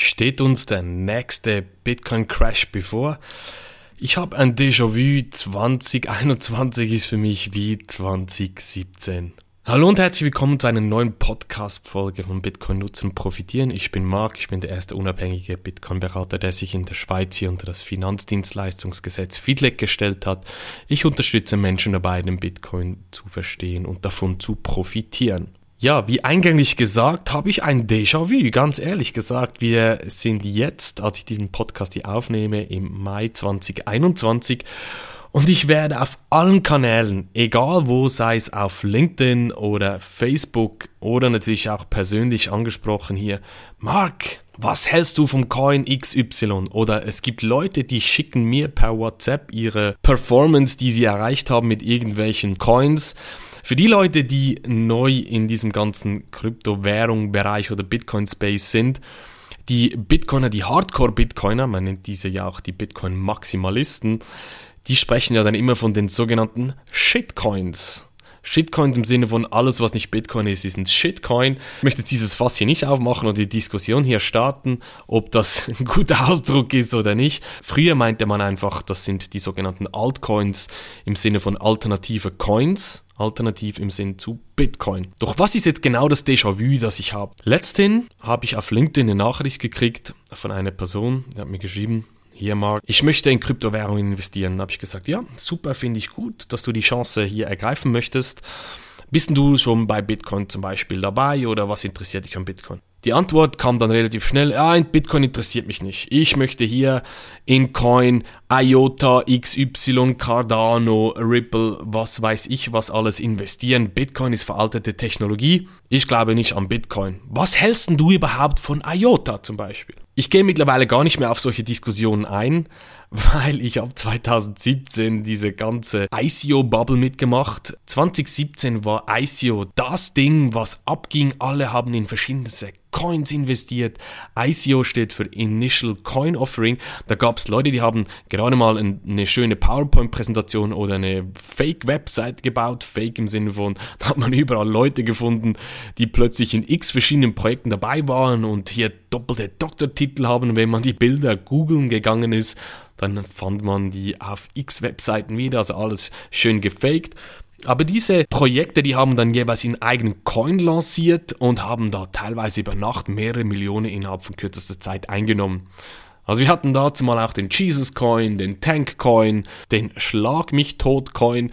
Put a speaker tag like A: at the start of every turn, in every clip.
A: Steht uns der nächste Bitcoin-Crash bevor? Ich habe ein Déjà-vu, 2021 ist für mich wie 2017. Hallo und herzlich willkommen zu einer neuen Podcast-Folge von Bitcoin Nutzen Profitieren. Ich bin Marc, ich bin der erste unabhängige Bitcoin-Berater, der sich in der Schweiz hier unter das Finanzdienstleistungsgesetz FIDLEG gestellt hat. Ich unterstütze Menschen dabei, den Bitcoin zu verstehen und davon zu profitieren. Ja, wie eingänglich gesagt, habe ich ein Déjà-vu, ganz ehrlich gesagt. Wir sind jetzt, als ich diesen Podcast hier aufnehme, im Mai 2021 und ich werde auf allen Kanälen, egal wo, sei es auf LinkedIn oder Facebook oder natürlich auch persönlich angesprochen hier, Mark, was hältst du vom Coin XY? Oder es gibt Leute, die schicken mir per WhatsApp ihre Performance, die sie erreicht haben mit irgendwelchen Coins. Für die Leute, die neu in diesem ganzen Kryptowährung-Bereich oder Bitcoin-Space sind, die Bitcoiner, die Hardcore-Bitcoiner, man nennt diese ja auch die Bitcoin-Maximalisten, die sprechen ja dann immer von den sogenannten Shitcoins. Shitcoins im Sinne von alles, was nicht Bitcoin ist, ist ein Shitcoin. Ich möchte jetzt dieses Fass hier nicht aufmachen und die Diskussion hier starten, ob das ein guter Ausdruck ist oder nicht. Früher meinte man einfach, das sind die sogenannten Altcoins im Sinne von alternative Coins alternativ im Sinn zu Bitcoin. Doch was ist jetzt genau das Déjà-vu, das ich habe? Letzthin habe ich auf LinkedIn eine Nachricht gekriegt von einer Person, die hat mir geschrieben, hier Mark, ich möchte in Kryptowährungen investieren. Da habe ich gesagt, ja, super, finde ich gut, dass du die Chance hier ergreifen möchtest. Bist du schon bei Bitcoin zum Beispiel dabei oder was interessiert dich an Bitcoin? Die Antwort kam dann relativ schnell, ja, Bitcoin interessiert mich nicht. Ich möchte hier in Coin, IOTA, XY, Cardano, Ripple, was weiß ich, was alles investieren. Bitcoin ist veraltete Technologie. Ich glaube nicht an Bitcoin. Was hältst du überhaupt von IOTA zum Beispiel? Ich gehe mittlerweile gar nicht mehr auf solche Diskussionen ein, weil ich ab 2017 diese ganze ICO-Bubble mitgemacht. 2017 war ICO das Ding, was abging. Alle haben in verschiedene Coins investiert. ICO steht für Initial Coin Offering. Da gab es Leute, die haben gerade mal eine schöne PowerPoint-Präsentation oder eine Fake-Website gebaut. Fake im Sinne von, da hat man überall Leute gefunden, die plötzlich in x verschiedenen Projekten dabei waren und hier doppelte Doktortitel haben. Und wenn man die Bilder googeln gegangen ist, dann fand man die auf x Webseiten wieder, also alles schön gefaked. Aber diese Projekte, die haben dann jeweils ihren eigenen Coin lanciert und haben da teilweise über Nacht mehrere Millionen innerhalb von kürzester Zeit eingenommen. Also wir hatten dazu mal auch den Jesus Coin, den Tank Coin, den Schlag mich tot Coin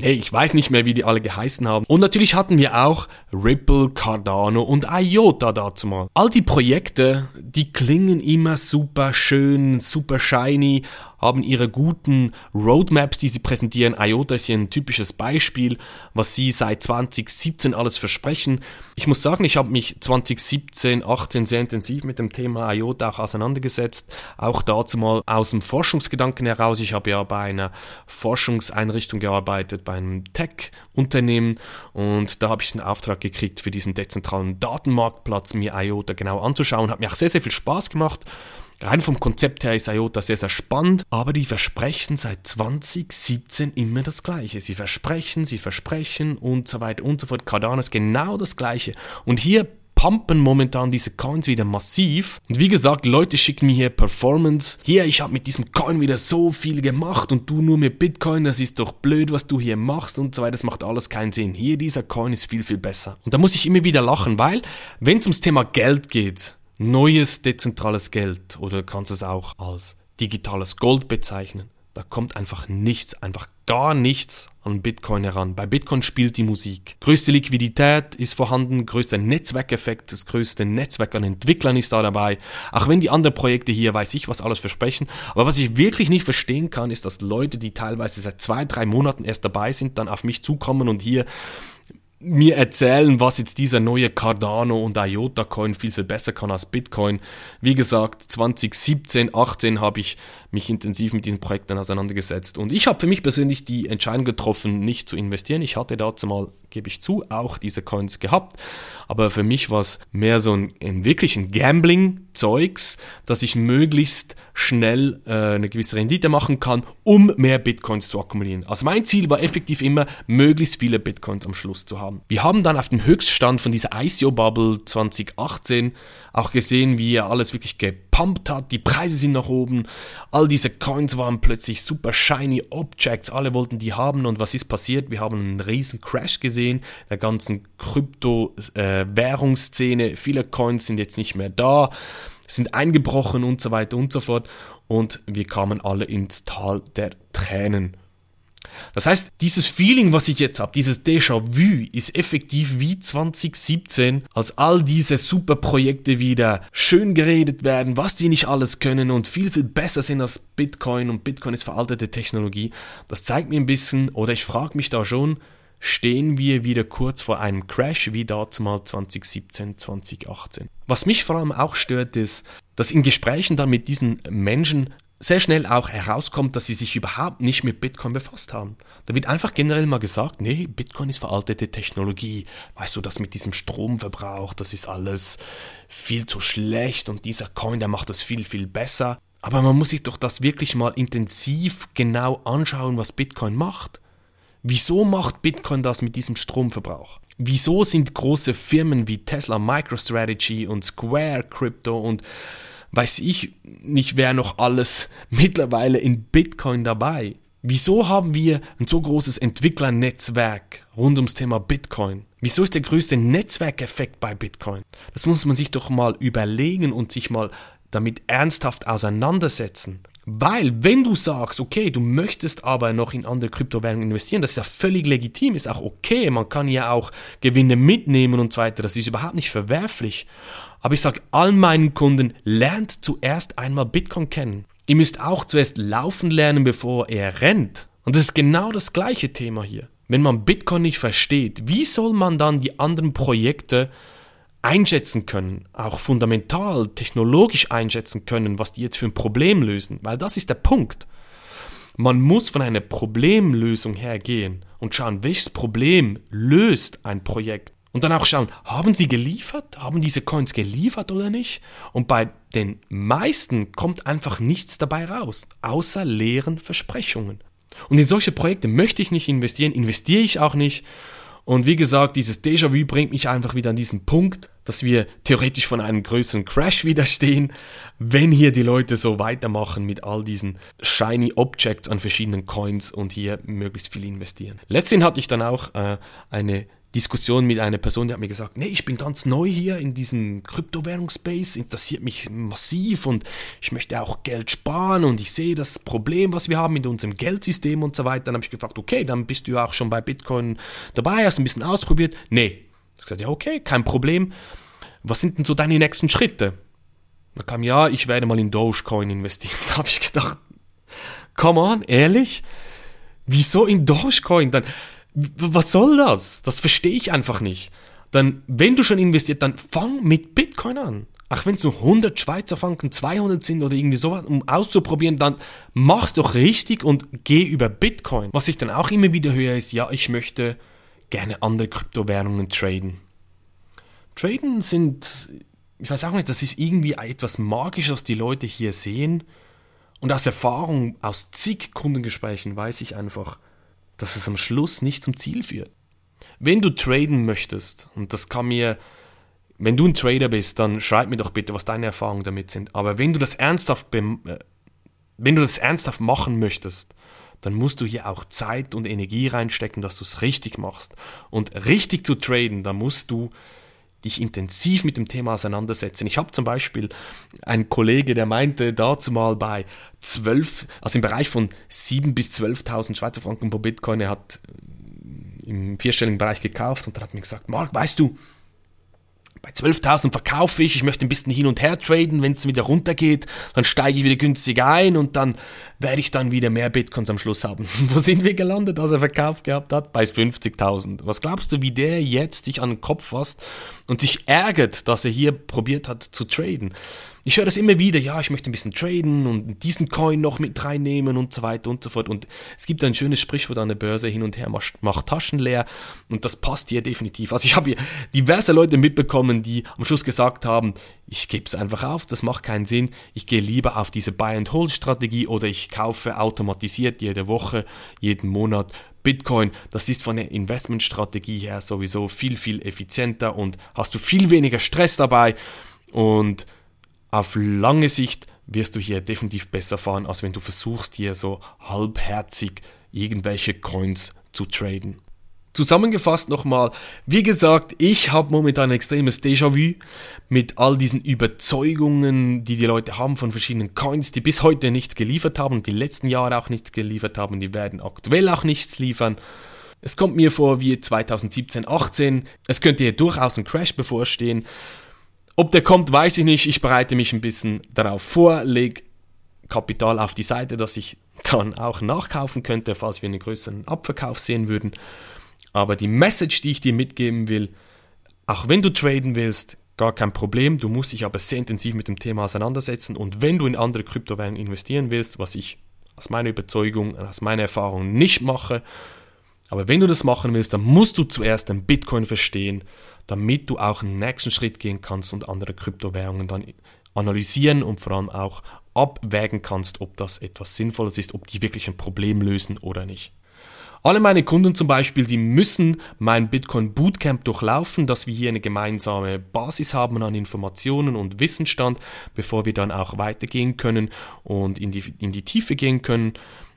A: Hey, ich weiß nicht mehr, wie die alle geheißen haben. Und natürlich hatten wir auch Ripple, Cardano und IOTA dazu mal. All die Projekte, die klingen immer super schön, super shiny, haben ihre guten Roadmaps, die sie präsentieren. IOTA ist hier ein typisches Beispiel, was sie seit 2017 alles versprechen. Ich muss sagen, ich habe mich 2017, 18 sehr intensiv mit dem Thema IOTA auch auseinandergesetzt. Auch dazu mal aus dem Forschungsgedanken heraus. Ich habe ja bei einer Forschungseinrichtung gearbeitet, bei einem Tech-Unternehmen und da habe ich den Auftrag gekriegt, für diesen dezentralen Datenmarktplatz mir IOTA genau anzuschauen. Hat mir auch sehr, sehr viel Spaß gemacht. Rein vom Konzept her ist IOTA sehr, sehr spannend, aber die versprechen seit 2017 immer das Gleiche. Sie versprechen, sie versprechen und so weiter und so fort. Cardano ist genau das Gleiche. Und hier pumpen momentan diese Coins wieder massiv. Und wie gesagt, Leute schicken mir hier Performance. Hier, ich habe mit diesem Coin wieder so viel gemacht und du nur mit Bitcoin, das ist doch blöd, was du hier machst und so weiter. Das macht alles keinen Sinn. Hier, dieser Coin ist viel, viel besser. Und da muss ich immer wieder lachen, weil, wenn es ums Thema Geld geht, neues dezentrales Geld oder kannst es auch als digitales Gold bezeichnen. Da kommt einfach nichts, einfach gar nichts an Bitcoin heran. Bei Bitcoin spielt die Musik. Größte Liquidität ist vorhanden, größter Netzwerkeffekt, das größte Netzwerk an Entwicklern ist da dabei. Auch wenn die anderen Projekte hier, weiß ich, was alles versprechen. Aber was ich wirklich nicht verstehen kann, ist, dass Leute, die teilweise seit zwei, drei Monaten erst dabei sind, dann auf mich zukommen und hier mir erzählen, was jetzt dieser neue Cardano und IOTA Coin viel, viel besser kann als Bitcoin. Wie gesagt, 2017, 18 habe ich mich intensiv mit diesen Projekten auseinandergesetzt und ich habe für mich persönlich die Entscheidung getroffen, nicht zu investieren. Ich hatte dazu mal, gebe ich zu, auch diese Coins gehabt, aber für mich war es mehr so ein, ein wirklich Gambling-Zeugs, dass ich möglichst schnell äh, eine gewisse Rendite machen kann, um mehr Bitcoins zu akkumulieren. Also mein Ziel war effektiv immer, möglichst viele Bitcoins am Schluss zu haben. Haben. Wir haben dann auf dem Höchststand von dieser ICO-Bubble 2018 auch gesehen, wie er alles wirklich gepumpt hat. Die Preise sind nach oben. All diese Coins waren plötzlich super shiny Objects. Alle wollten die haben. Und was ist passiert? Wir haben einen riesen Crash gesehen der ganzen Krypto-Währungsszene. Äh, Viele Coins sind jetzt nicht mehr da, sind eingebrochen und so weiter und so fort. Und wir kamen alle ins Tal der Tränen. Das heißt, dieses Feeling, was ich jetzt habe, dieses Déjà-vu, ist effektiv wie 2017, als all diese super Projekte wieder schön geredet werden, was die nicht alles können und viel, viel besser sind als Bitcoin und Bitcoin ist veraltete Technologie. Das zeigt mir ein bisschen, oder ich frage mich da schon, stehen wir wieder kurz vor einem Crash wie dazumal 2017, 2018. Was mich vor allem auch stört, ist, dass in Gesprächen dann mit diesen Menschen sehr schnell auch herauskommt, dass sie sich überhaupt nicht mit Bitcoin befasst haben. Da wird einfach generell mal gesagt, nee, Bitcoin ist veraltete Technologie. Weißt du, das mit diesem Stromverbrauch, das ist alles viel zu schlecht und dieser Coin, der macht das viel, viel besser. Aber man muss sich doch das wirklich mal intensiv genau anschauen, was Bitcoin macht. Wieso macht Bitcoin das mit diesem Stromverbrauch? Wieso sind große Firmen wie Tesla, MicroStrategy und Square Crypto und weiß ich nicht, wer noch alles mittlerweile in Bitcoin dabei. Wieso haben wir ein so großes Entwicklernetzwerk rund ums Thema Bitcoin? Wieso ist der größte Netzwerkeffekt bei Bitcoin? Das muss man sich doch mal überlegen und sich mal damit ernsthaft auseinandersetzen. Weil, wenn du sagst, okay, du möchtest aber noch in andere Kryptowährungen investieren, das ist ja völlig legitim, ist auch okay, man kann ja auch Gewinne mitnehmen und so weiter, das ist überhaupt nicht verwerflich. Aber ich sage all meinen Kunden, lernt zuerst einmal Bitcoin kennen. Ihr müsst auch zuerst laufen lernen, bevor er rennt. Und das ist genau das gleiche Thema hier. Wenn man Bitcoin nicht versteht, wie soll man dann die anderen Projekte einschätzen können, auch fundamental, technologisch einschätzen können, was die jetzt für ein Problem lösen? Weil das ist der Punkt. Man muss von einer Problemlösung hergehen und schauen, welches Problem löst ein Projekt. Und dann auch schauen, haben sie geliefert? Haben diese Coins geliefert oder nicht? Und bei den meisten kommt einfach nichts dabei raus, außer leeren Versprechungen. Und in solche Projekte möchte ich nicht investieren, investiere ich auch nicht. Und wie gesagt, dieses Déjà-vu bringt mich einfach wieder an diesen Punkt, dass wir theoretisch von einem größeren Crash widerstehen, wenn hier die Leute so weitermachen mit all diesen shiny Objects an verschiedenen Coins und hier möglichst viel investieren. Letztendlich hatte ich dann auch äh, eine Diskussion mit einer Person, die hat mir gesagt, nee, ich bin ganz neu hier in diesem Kryptowährungsspace, interessiert mich massiv und ich möchte auch Geld sparen und ich sehe das Problem, was wir haben mit unserem Geldsystem und so weiter. Dann habe ich gefragt, okay, dann bist du ja auch schon bei Bitcoin dabei, hast ein bisschen ausprobiert. Nee. Ich gesagt, ja, okay, kein Problem. Was sind denn so deine nächsten Schritte? Da kam, ja, ich werde mal in Dogecoin investieren. Da habe ich gedacht, come on, ehrlich? Wieso in Dogecoin? Dann was soll das? Das verstehe ich einfach nicht. Dann, wenn du schon investiert, dann fang mit Bitcoin an. Ach, wenn es nur 100 Schweizer Franken, 200 sind oder irgendwie sowas, um auszuprobieren, dann mach's doch richtig und geh über Bitcoin. Was ich dann auch immer wieder höre, ist, ja, ich möchte gerne andere Kryptowährungen traden. Traden sind, ich weiß auch nicht, das ist irgendwie etwas Magisches, was die Leute hier sehen. Und aus Erfahrung, aus zig Kundengesprächen weiß ich einfach, dass es am Schluss nicht zum Ziel führt. Wenn du traden möchtest, und das kann mir, wenn du ein Trader bist, dann schreib mir doch bitte, was deine Erfahrungen damit sind. Aber wenn du das ernsthaft, äh, wenn du das ernsthaft machen möchtest, dann musst du hier auch Zeit und Energie reinstecken, dass du es richtig machst. Und richtig zu traden, da musst du dich intensiv mit dem Thema auseinandersetzen. Ich habe zum Beispiel einen Kollege, der meinte dazu mal bei 12, also im Bereich von 7.000 bis 12.000 Schweizer Franken pro Bitcoin, er hat im vierstelligen Bereich gekauft und dann hat mir gesagt, Mark, weißt du, bei 12.000 verkaufe ich, ich möchte ein bisschen hin und her traden, wenn es wieder runtergeht, dann steige ich wieder günstig ein und dann werde ich dann wieder mehr Bitcoins am Schluss haben. Wo sind wir gelandet, als er verkauft gehabt hat? Bei 50.000. Was glaubst du, wie der jetzt sich an den Kopf fasst und sich ärgert, dass er hier probiert hat zu traden? Ich höre das immer wieder, ja, ich möchte ein bisschen traden und diesen Coin noch mit reinnehmen und so weiter und so fort. Und es gibt ein schönes Sprichwort an der Börse hin und her, macht Taschen leer und das passt hier definitiv. Also ich habe hier diverse Leute mitbekommen, die am Schluss gesagt haben, ich gebe es einfach auf, das macht keinen Sinn, ich gehe lieber auf diese Buy-and-Hold-Strategie oder ich kaufe automatisiert jede Woche, jeden Monat Bitcoin, das ist von der Investmentstrategie her sowieso viel, viel effizienter und hast du viel weniger Stress dabei und auf lange Sicht wirst du hier definitiv besser fahren, als wenn du versuchst, hier so halbherzig irgendwelche Coins zu traden. Zusammengefasst nochmal, wie gesagt, ich habe momentan ein extremes Déjà-vu mit all diesen Überzeugungen, die die Leute haben von verschiedenen Coins, die bis heute nichts geliefert haben und die letzten Jahre auch nichts geliefert haben, die werden aktuell auch nichts liefern. Es kommt mir vor wie 2017, 18. Es könnte hier durchaus ein Crash bevorstehen. Ob der kommt, weiß ich nicht. Ich bereite mich ein bisschen darauf vor, lege Kapital auf die Seite, dass ich dann auch nachkaufen könnte, falls wir einen größeren Abverkauf sehen würden. Aber die Message, die ich dir mitgeben will, auch wenn du traden willst, gar kein Problem. Du musst dich aber sehr intensiv mit dem Thema auseinandersetzen. Und wenn du in andere Kryptowährungen investieren willst, was ich aus meiner Überzeugung, aus meiner Erfahrung nicht mache, aber wenn du das machen willst, dann musst du zuerst den Bitcoin verstehen, damit du auch einen nächsten Schritt gehen kannst und andere Kryptowährungen dann analysieren und vor allem auch abwägen kannst, ob das etwas Sinnvolles ist, ob die wirklich ein Problem lösen oder nicht. Alle meine Kunden zum Beispiel, die müssen mein Bitcoin Bootcamp durchlaufen, dass wir hier eine gemeinsame Basis haben an Informationen und Wissensstand, bevor wir dann auch weitergehen können und in die, in die Tiefe gehen können.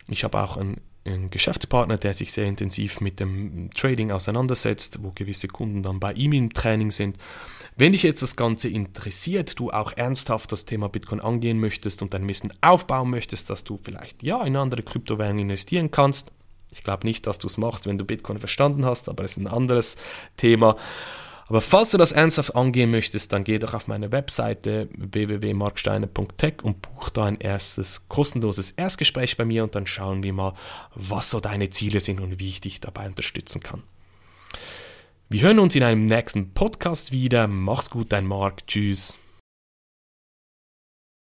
A: Ich habe auch einen, einen Geschäftspartner, der sich sehr intensiv mit dem Trading auseinandersetzt, wo gewisse Kunden dann bei ihm im Training sind. Wenn dich jetzt das Ganze interessiert, du auch ernsthaft das Thema Bitcoin angehen möchtest und dein Wissen aufbauen möchtest, dass du vielleicht ja in andere Kryptowährungen investieren kannst, ich glaube nicht, dass du es machst, wenn du Bitcoin verstanden hast, aber es ist ein anderes Thema. Aber falls du das ernsthaft angehen möchtest, dann geh doch auf meine Webseite www.marksteiner.tech und buch da ein erstes kostenloses Erstgespräch bei mir und dann schauen wir mal, was so deine Ziele sind und wie ich dich dabei unterstützen kann. Wir hören uns in einem nächsten Podcast wieder. Mach's gut, dein Marc. Tschüss.